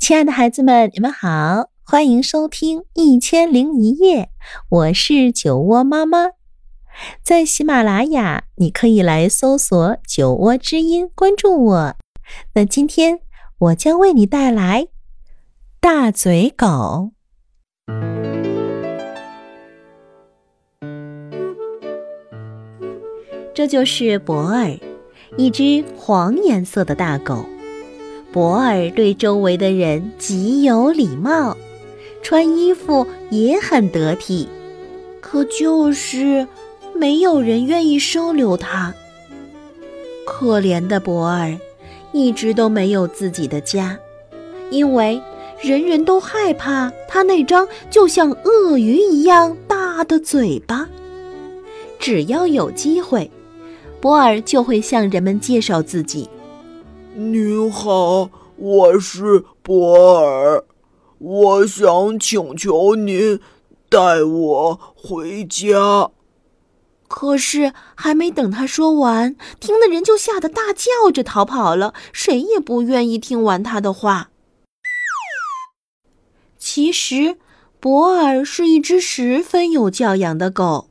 亲爱的孩子们，你们好，欢迎收听《一千零一夜》，我是酒窝妈妈。在喜马拉雅，你可以来搜索“酒窝之音”，关注我。那今天我将为你带来大嘴狗。这就是博尔，一只黄颜色的大狗。博尔对周围的人极有礼貌，穿衣服也很得体，可就是没有人愿意收留他。可怜的博尔，一直都没有自己的家，因为人人都害怕他那张就像鳄鱼一样大的嘴巴。只要有机会，博尔就会向人们介绍自己。您好，我是博尔，我想请求您带我回家。可是还没等他说完，听的人就吓得大叫着逃跑了，谁也不愿意听完他的话。其实，博尔是一只十分有教养的狗，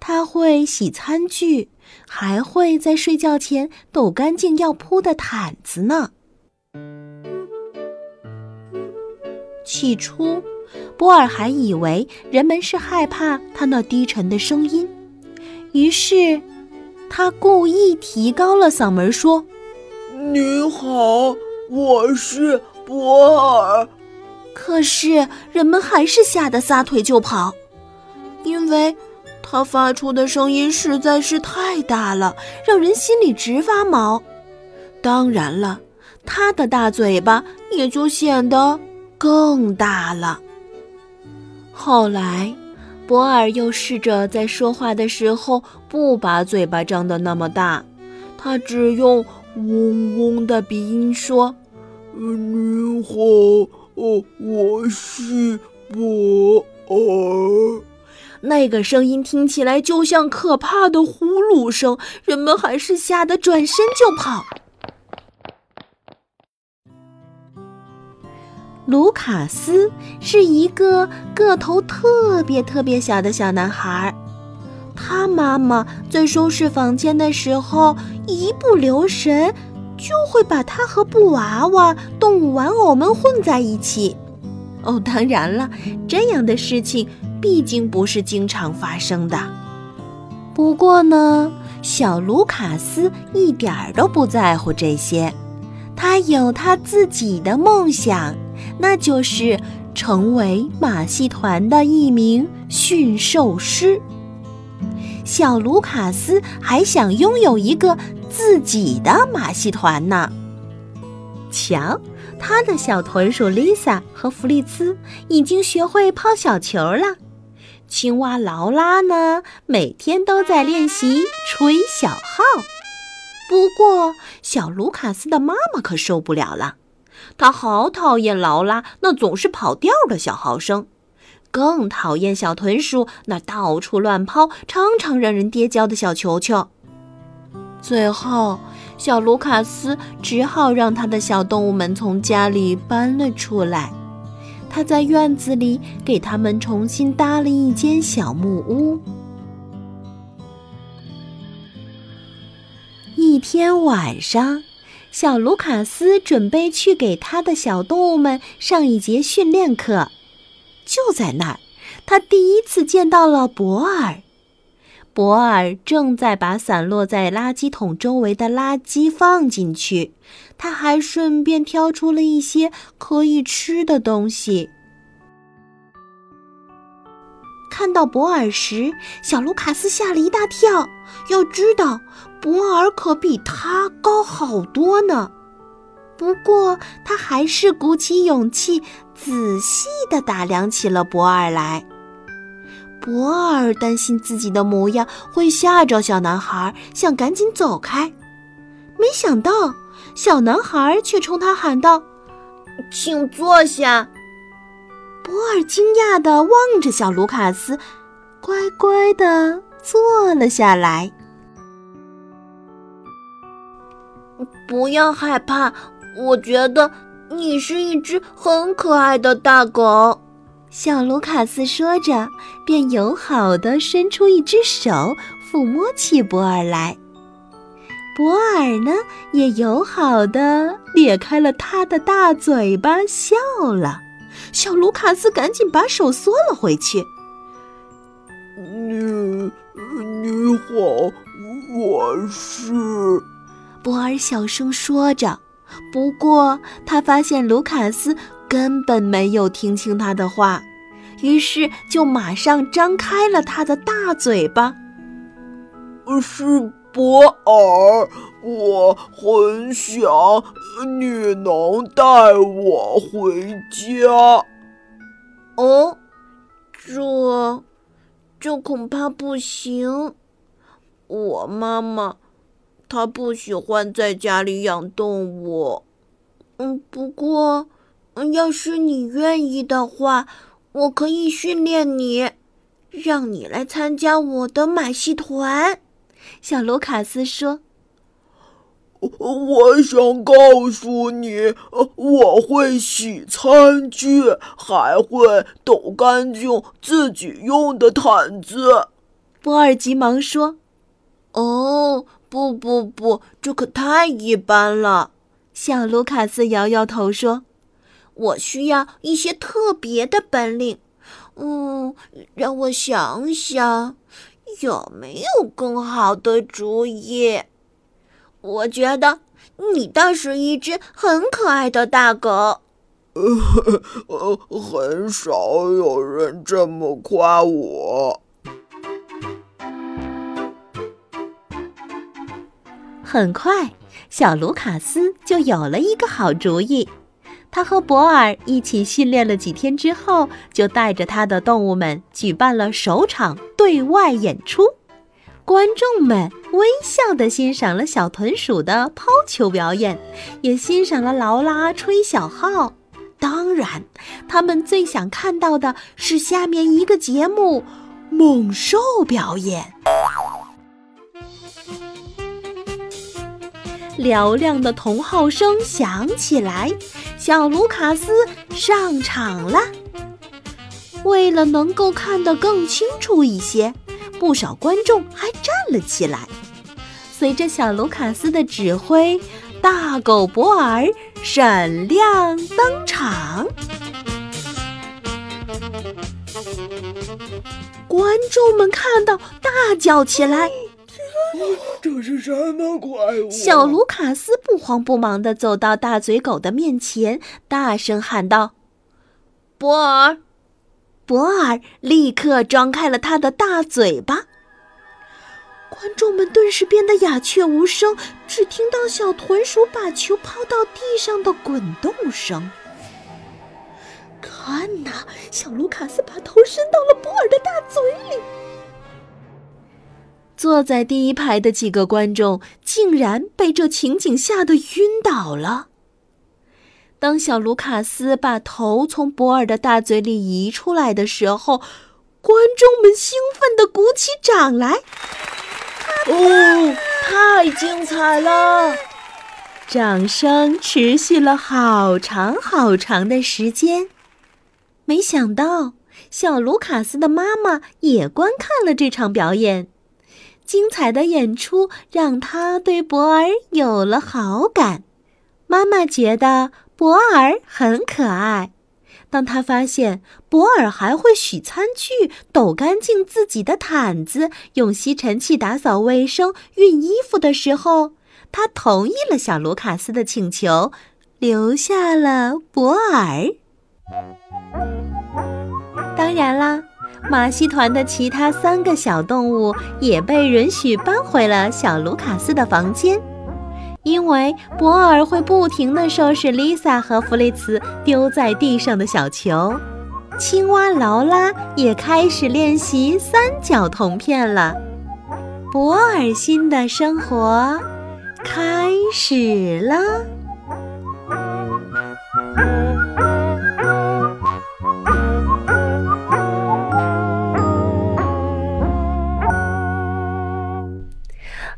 他会洗餐具。还会在睡觉前抖干净要铺的毯子呢。起初，波尔还以为人们是害怕他那低沉的声音，于是他故意提高了嗓门说：“你好，我是波尔。”可是人们还是吓得撒腿就跑，因为。他发出的声音实在是太大了，让人心里直发毛。当然了，他的大嘴巴也就显得更大了。后来，博尔又试着在说话的时候不把嘴巴张得那么大，他只用嗡嗡的鼻音说：“你好，哦，我是博尔。”那个声音听起来就像可怕的呼噜声，人们还是吓得转身就跑。卢卡斯是一个个头特别特别小的小男孩，他妈妈在收拾房间的时候一不留神，就会把他和布娃娃、动物玩偶们混在一起。哦，当然了，这样的事情。毕竟不是经常发生的。不过呢，小卢卡斯一点儿都不在乎这些，他有他自己的梦想，那就是成为马戏团的一名驯兽师。小卢卡斯还想拥有一个自己的马戏团呢。瞧，他的小豚鼠丽萨和弗利兹已经学会抛小球了。青蛙劳拉呢，每天都在练习吹小号。不过，小卢卡斯的妈妈可受不了了，她好讨厌劳拉那总是跑调的小号声，更讨厌小豚鼠那到处乱抛、常常让人跌跤的小球球。最后，小卢卡斯只好让他的小动物们从家里搬了出来。他在院子里给他们重新搭了一间小木屋。一天晚上，小卢卡斯准备去给他的小动物们上一节训练课。就在那儿，他第一次见到了博尔。博尔正在把散落在垃圾桶周围的垃圾放进去，他还顺便挑出了一些可以吃的东西。看到博尔时，小卢卡斯吓了一大跳。要知道，博尔可比他高好多呢。不过，他还是鼓起勇气，仔细地打量起了博尔来。博尔担心自己的模样会吓着小男孩，想赶紧走开。没想到，小男孩却冲他喊道：“请坐下。”博尔惊讶地望着小卢卡斯，乖乖地坐了下来。不要害怕，我觉得你是一只很可爱的大狗。”小卢卡斯说着，便友好地伸出一只手抚摸起博尔来。博尔呢，也友好地咧开了他的大嘴巴，笑了。小卢卡斯赶紧把手缩了回去。你你好，我是。博尔小声说着，不过他发现卢卡斯根本没有听清他的话，于是就马上张开了他的大嘴巴。是。博尔，我很想你能带我回家。哦，这这恐怕不行。我妈妈她不喜欢在家里养动物。嗯，不过要是你愿意的话，我可以训练你，让你来参加我的马戏团。小卢卡斯说：“我想告诉你，我会洗餐具，还会抖干净自己用的毯子。”波尔急忙说：“哦，不不不，这可太一般了。”小卢卡斯摇摇头说：“我需要一些特别的本领。嗯，让我想想。”有没有更好的主意？我觉得你倒是一只很可爱的大狗。呃，很少有人这么夸我。很快，小卢卡斯就有了一个好主意。他和博尔一起训练了几天之后，就带着他的动物们举办了首场对外演出。观众们微笑地欣赏了小豚鼠的抛球表演，也欣赏了劳拉吹小号。当然，他们最想看到的是下面一个节目——猛兽表演。嘹亮的铜号声响起来。小卢卡斯上场了。为了能够看得更清楚一些，不少观众还站了起来。随着小卢卡斯的指挥，大狗博尔闪亮登场。观众们看到，大叫起来。这是什么怪物？小卢卡斯不慌不忙地走到大嘴狗的面前，大声喊道：“博尔！”博尔立刻张开了他的大嘴巴。观众们顿时变得鸦雀无声，只听到小豚鼠把球抛到地上的滚动声。看呐，小卢卡斯把头伸到了博尔的大嘴里。坐在第一排的几个观众竟然被这情景吓得晕倒了。当小卢卡斯把头从博尔的大嘴里移出来的时候，观众们兴奋地鼓起掌来。哦，太精彩了！掌声持续了好长好长的时间。没想到，小卢卡斯的妈妈也观看了这场表演。精彩的演出让他对博尔有了好感。妈妈觉得博尔很可爱。当他发现博尔还会洗餐具、抖干净自己的毯子、用吸尘器打扫卫生、熨衣服的时候，他同意了小卢卡斯的请求，留下了博尔。当然啦。马戏团的其他三个小动物也被允许搬回了小卢卡斯的房间，因为博尔会不停地收拾丽萨和弗雷茨丢在地上的小球。青蛙劳拉也开始练习三角铜片了。博尔新的生活开始了。